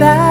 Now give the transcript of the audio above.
that